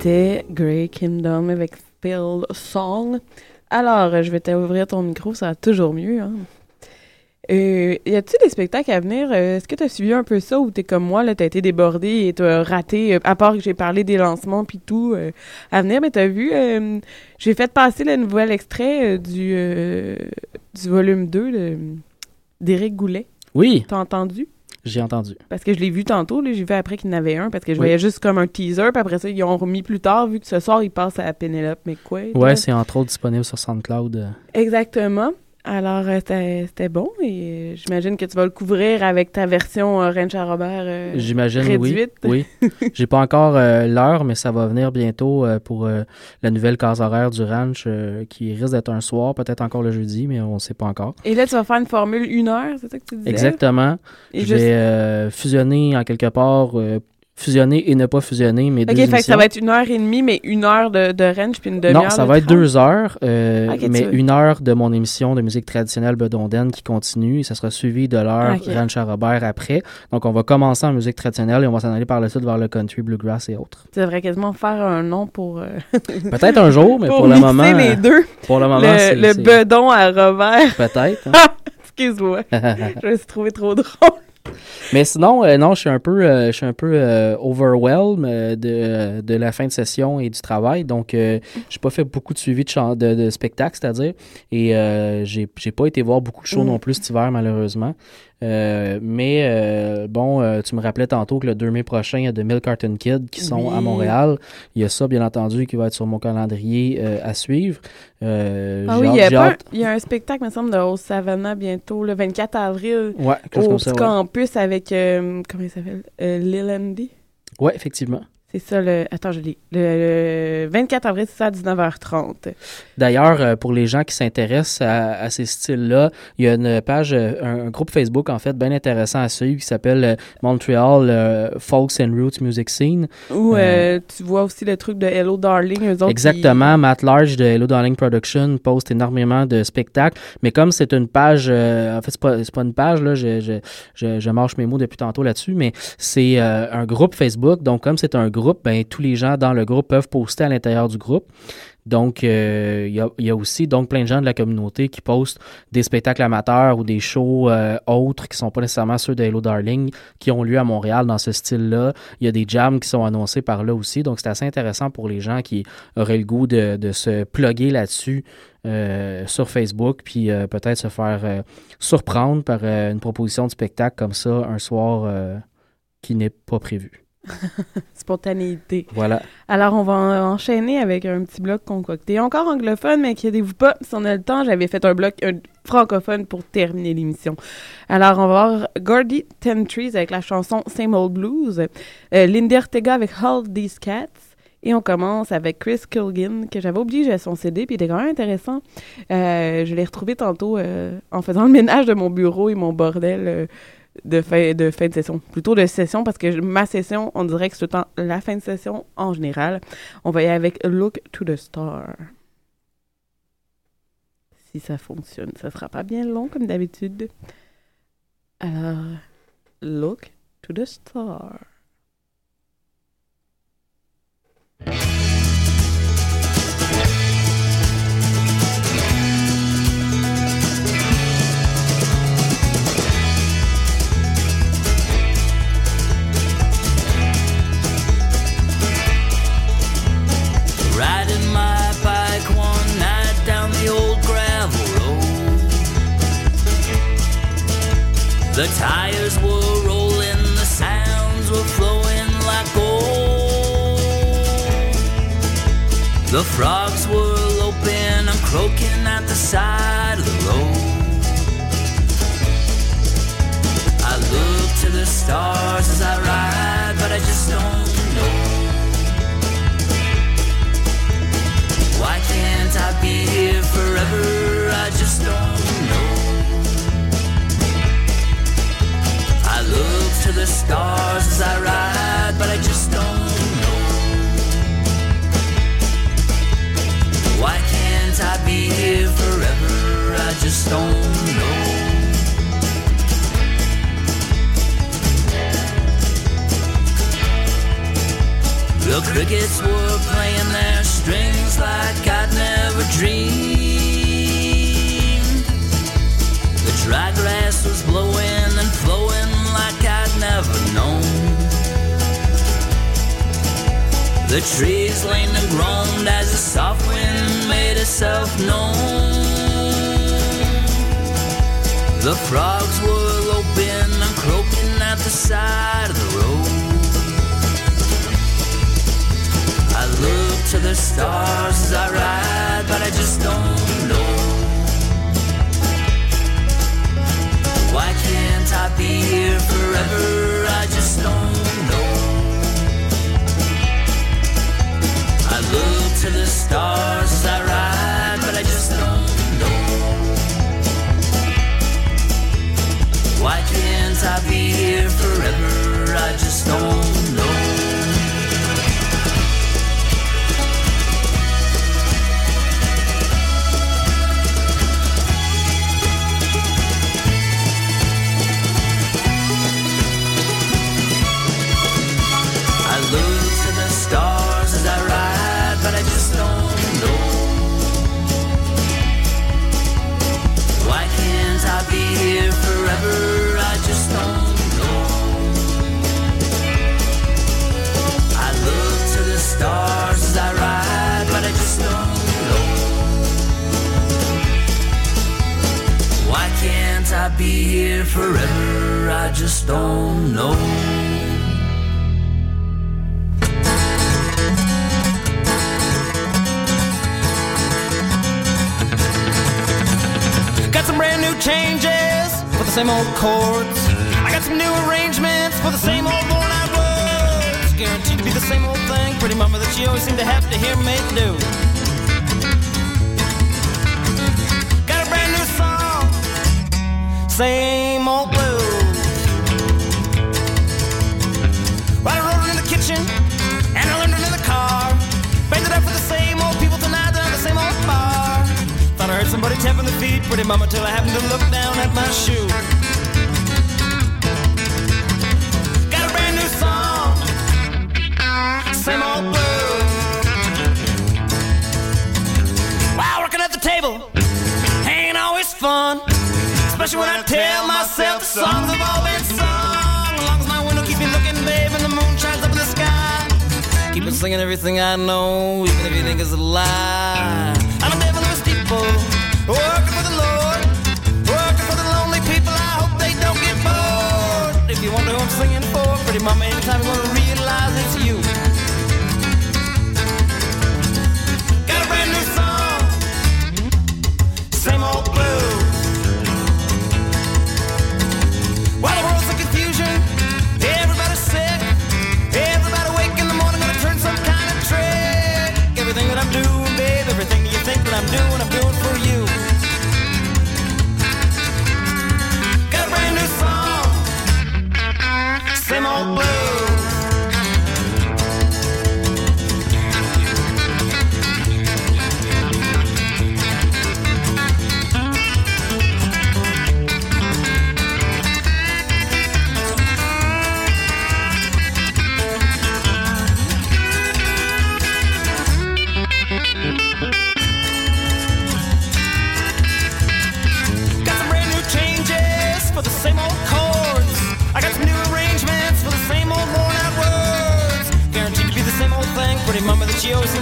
C'était Grey Kingdom avec Spilled Song. Alors, je vais t'ouvrir ton micro, ça va toujours mieux. Hein? Euh, y a-t-il des spectacles à venir? Euh, Est-ce que tu as suivi un peu ça ou t'es comme moi, là, t'as été débordé et t'as raté, euh, à part que j'ai parlé des lancements puis tout à venir, mais t'as vu, j'ai fait passer le nouvel extrait du, du volume 2 de- d'Éric Goulet. Oui. T'as entendu? J'ai entendu. Parce que je l'ai vu tantôt, j'ai vu après qu'il y en avait un, parce que je Oui. voyais juste comme un teaser, puis après ça, ils ont remis plus tard, vu que ce soir, il passe à Penelope McQuaid. Ouais, c'est entre autres disponible sur SoundCloud. euh. Exactement. Alors, euh, c'était bon, et j'imagine que tu vas le couvrir avec ta version euh, Ranch à Robert euh, J'imagine, oui. réduite. Oui. J'ai pas encore euh, l'heure, mais ça va venir bientôt euh, pour la nouvelle case horaire du ranch qui risque d'être un soir, peut-être encore le jeudi, mais on sait pas encore. Et là, tu vas faire une formule une heure, c'est ça que tu disais? Exactement. Et je vais fusionner en quelque part, fusionner et ne pas fusionner mes Ok, deux fait que ça va être une heure et demie, mais une heure de, de ranch, puis une demi-heure Non, ça de va être deux heures, euh, tu mais une heure de mon émission de musique traditionnelle Bedonden qui continue et ça sera suivi de l'heure Ok. Ranch à Robert après. Donc, on va commencer en musique traditionnelle et on va s'en aller par la suite vers le country, bluegrass et autres. Tu devrais quasiment faire un nom pour... euh, Peut-être un jour, mais pour, le moment... les deux. Pour le moment, Le, c'est... le bedon à Robert. Peut-être. hein. Excuse-moi. je me suis trouvé trop drôle. Mais sinon, euh, non, je suis un peu, euh, je suis un peu euh, overwhelmed euh, de, de la fin de session et du travail. Donc, euh, j'ai pas fait beaucoup de suivi de, de, de spectacles, c'est-à-dire. Et euh, j'ai j'ai pas été voir beaucoup de shows Mm. non plus cet hiver, malheureusement. Euh, mais euh, bon, euh, tu me rappelais tantôt que le 2 mai prochain, il y a 2000 Carton Kids qui sont Oui. à Montréal. Il y a ça, bien entendu, qui va être sur mon calendrier à suivre. Ah oui, il y, a pas un, il y a un spectacle, me semble, de Rose Savannah bientôt, le 24 avril. Ouais, au ça, ouais. campus avec, comment il s'appelle? Lil Andy. Ouais, effectivement. C'est ça, le... Attends, je lis. Le, le 24 avril, c'est ça, à 19h30. D'ailleurs, euh, pour les gens qui s'intéressent à, à ces styles-là, il y a une page, euh, un, un groupe Facebook, en fait, bien intéressant à suivre qui s'appelle euh, Montreal euh, Folks and Roots Music Scene. Euh, euh, tu vois aussi le truc de Hello Darling, eux autres. Exactement. Matt Large de Hello Darling Production poste énormément de spectacles. Mais comme c'est une page, en fait, c'est pas, pas une page, là, je, je, je, je mâche mes mots depuis tantôt là-dessus, mais c'est un groupe Facebook. Donc, comme c'est un groupe, ben, tous les gens dans le groupe peuvent poster à l'intérieur du groupe. Donc, euh, il y, a, aussi donc plein de gens de la communauté qui postent des spectacles amateurs ou des shows euh, autres qui sont pas nécessairement ceux de Hello Darling qui ont lieu à Montréal dans ce style-là. Il y a des jams qui sont annoncés par là aussi. Donc, c'est assez intéressant pour les gens qui auraient le goût de, se plugger là-dessus euh, sur Facebook, puis peut-être se faire surprendre par une proposition de spectacle comme ça un soir qui n'est pas prévu. Spontanéité. Voilà. Alors, on va en- enchaîner avec un petit bloc concocté. Encore anglophone, mais inquiétez-vous pas, si on a le temps, j'avais fait un bloc un francophone pour terminer l'émission. Alors, on va voir Gordy Ten Trees avec la chanson Same Old Blues, euh, Lindy Ortega avec Hold These Cats, et on commence avec Chris Kilgin, que j'avais oublié, j'avais son CD, puis il était quand même intéressant. Euh, je l'ai retrouvé tantôt euh, en faisant le ménage de mon bureau et mon bordel de, fin, de fin de session. Plutôt de session, parce que ma session, on dirait que c'est temps la fin de session en général. On va y aller avec Look to the Star. Si ça fonctionne, ça sera pas bien long comme d'habitude. Alors, Look to the Star. The tires were rolling, the sounds were flowing like gold. The frogs were loping and croaking at the side of the road. I look to the stars as I ride, but I just don't know. Why can't I be here forever? I just don't to the stars as I ride, but I just don't know. Why can't I be here forever? I just don't know. The crickets were playing their strings like I'd never dreamed. The dry grass was blowing and flowing The trees leaned and groaned as the soft wind made itself known. The frogs were loping and croaking at the side of the road. I look to the stars as I ride, but I just don't can't I be here forever? I just don't know. I look to the stars I ride, but I just don't know. Why can't I be here forever? I just don't I just don't know. I look to the stars as I ride, but I just don't know. Why can't I be here forever? I just don't know. changes same old chords. I got some new arrangements for the same old worn out words. Guaranteed to be the same old thing, pretty mama that you always seem to have to hear me do. Got a brand new song, same old heard somebody tapping the feet, pretty mama, till I happened to look down at my shoe. Got a brand new song, same old blues. While working at the table, ain't always fun. Especially when I tell myself the songs have all been sung. As long as my window keep me looking, babe, and the moon shines up in the sky. Keep on singing everything I know, even if you think it's a lie. I'm a devil in a steeple, Mama, anytime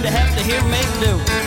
to have to hear me do.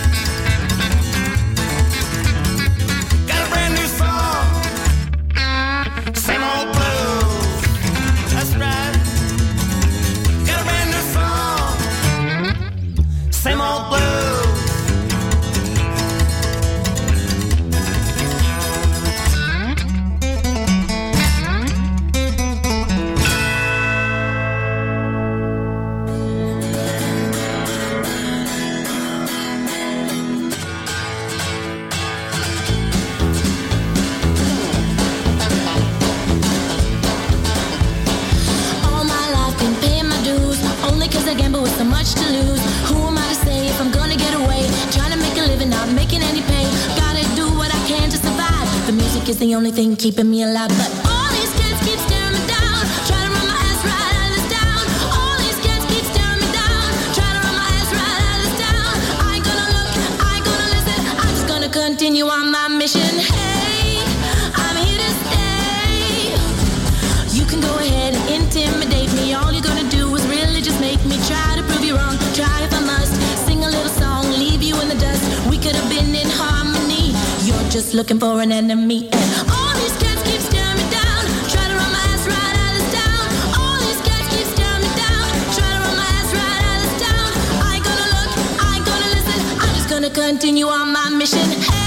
Is the only thing keeping me alive. But all these kids keep staring me down. Trying to run my ass right out of this town. All these kids keep staring me down. Trying to run my ass right out of this town. I ain't gonna look, I ain't gonna listen. I'm just gonna continue on my mission. Hey, just looking for an enemy. And all these kids keep staring me down. Try to run my ass right out of town. All these kids keep staring me down. Try to run my ass right out of town. I ain't gonna look, I ain't gonna listen. I'm just gonna continue on my mission. Hey,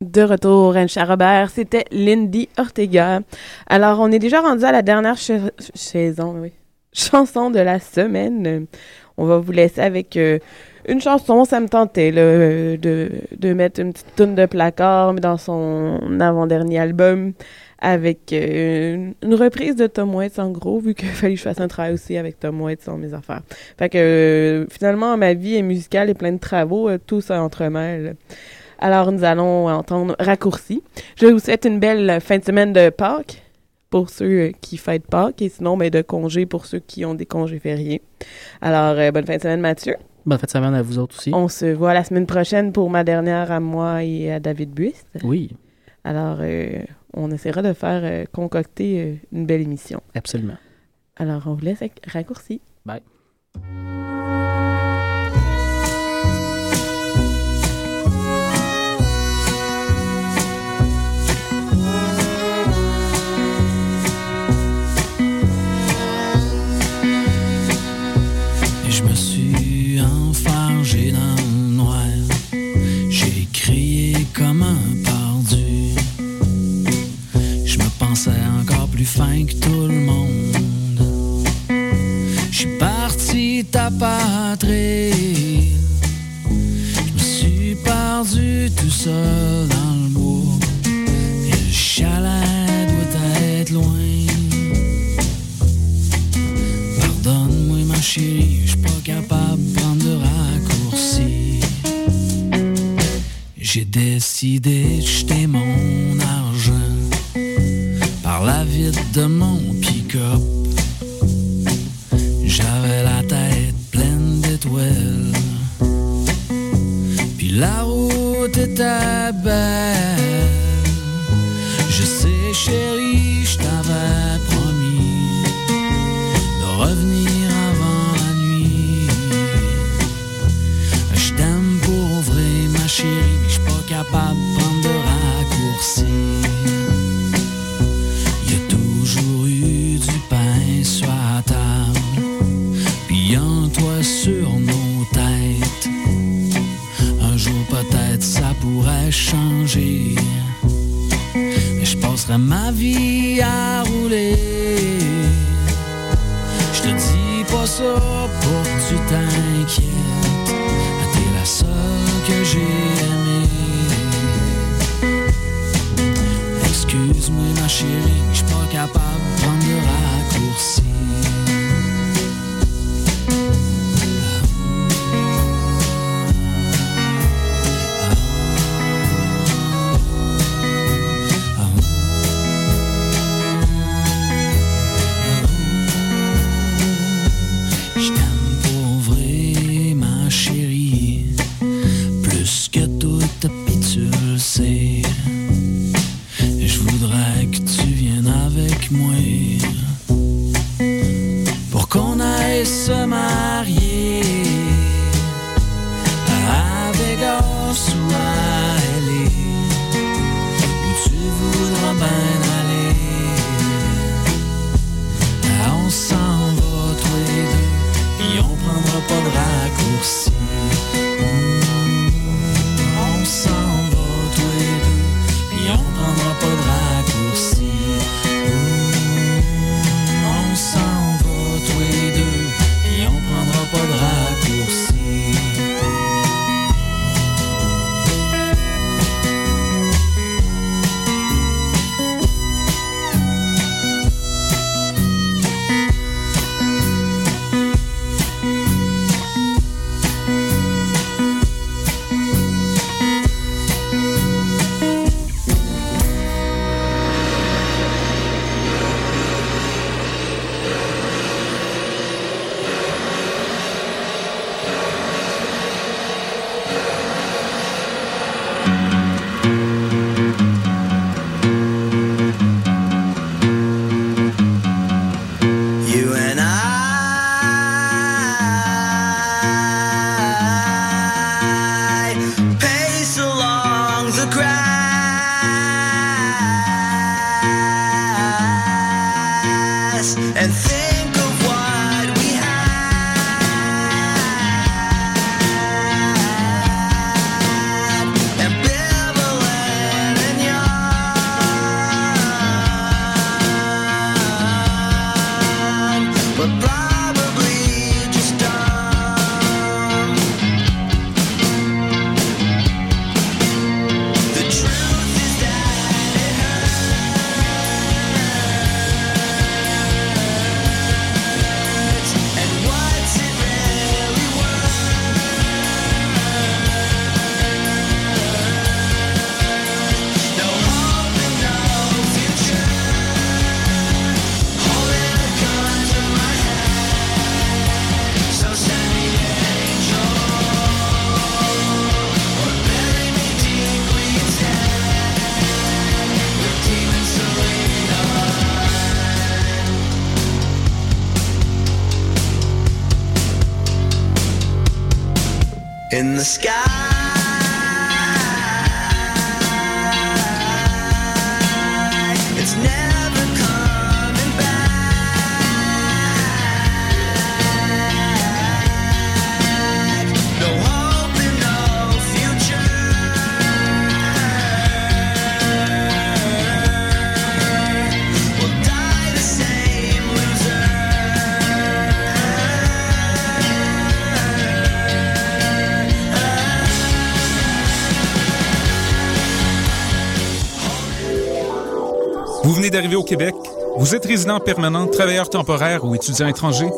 De retour, Ancha Robert, c'était Lindy Ortega. Alors, on est déjà rendu à la dernière saison, chanson de la semaine. on va vous laisser avec euh, une chanson. Ça me tentait euh, de, de mettre une petite toune de placard dans son avant-dernier album avec euh, une, reprise de Tom Waits en gros, vu qu'il fallait que je fasse un travail aussi avec Tom Waits sur mes affaires. Fait que euh, finalement, ma vie est musicale et plein de travaux, euh, tout ça entremêle. Alors nous allons entendre Raccourci. Je vous souhaite une belle fin de semaine de Pâques pour ceux euh, qui fêtent Pâques et sinon ben, de congés pour ceux qui ont des congés fériés. Alors bonne fin de semaine Mathieu. Bonne fin de semaine à vous autres aussi. On se voit la semaine prochaine pour ma dernière à moi et à David Buist. Oui, Alors euh, on essaiera de faire euh, concocter euh, une belle émission. absolument. Alors on vous laisse avec Raccourci. Bye. Et je me suis enfargé dans le noir. J'ai crié comme dans le bois. Et le chalet doit être loin. Pardonne-moi ma chérie, je suis pas capable de prendre de raccourci. J'ai décidé in the sky. Vous êtes résident permanent, travailleur temporaire ou étudiant étranger?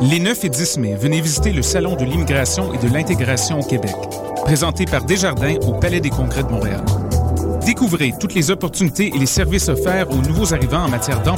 Les 9 et 10 mai, venez visiter le Salon de l'immigration et de l'intégration au Québec, présenté par Desjardins au Palais des Congrès de Montréal. Découvrez toutes les opportunités et les services offerts aux nouveaux arrivants en matière d'emploi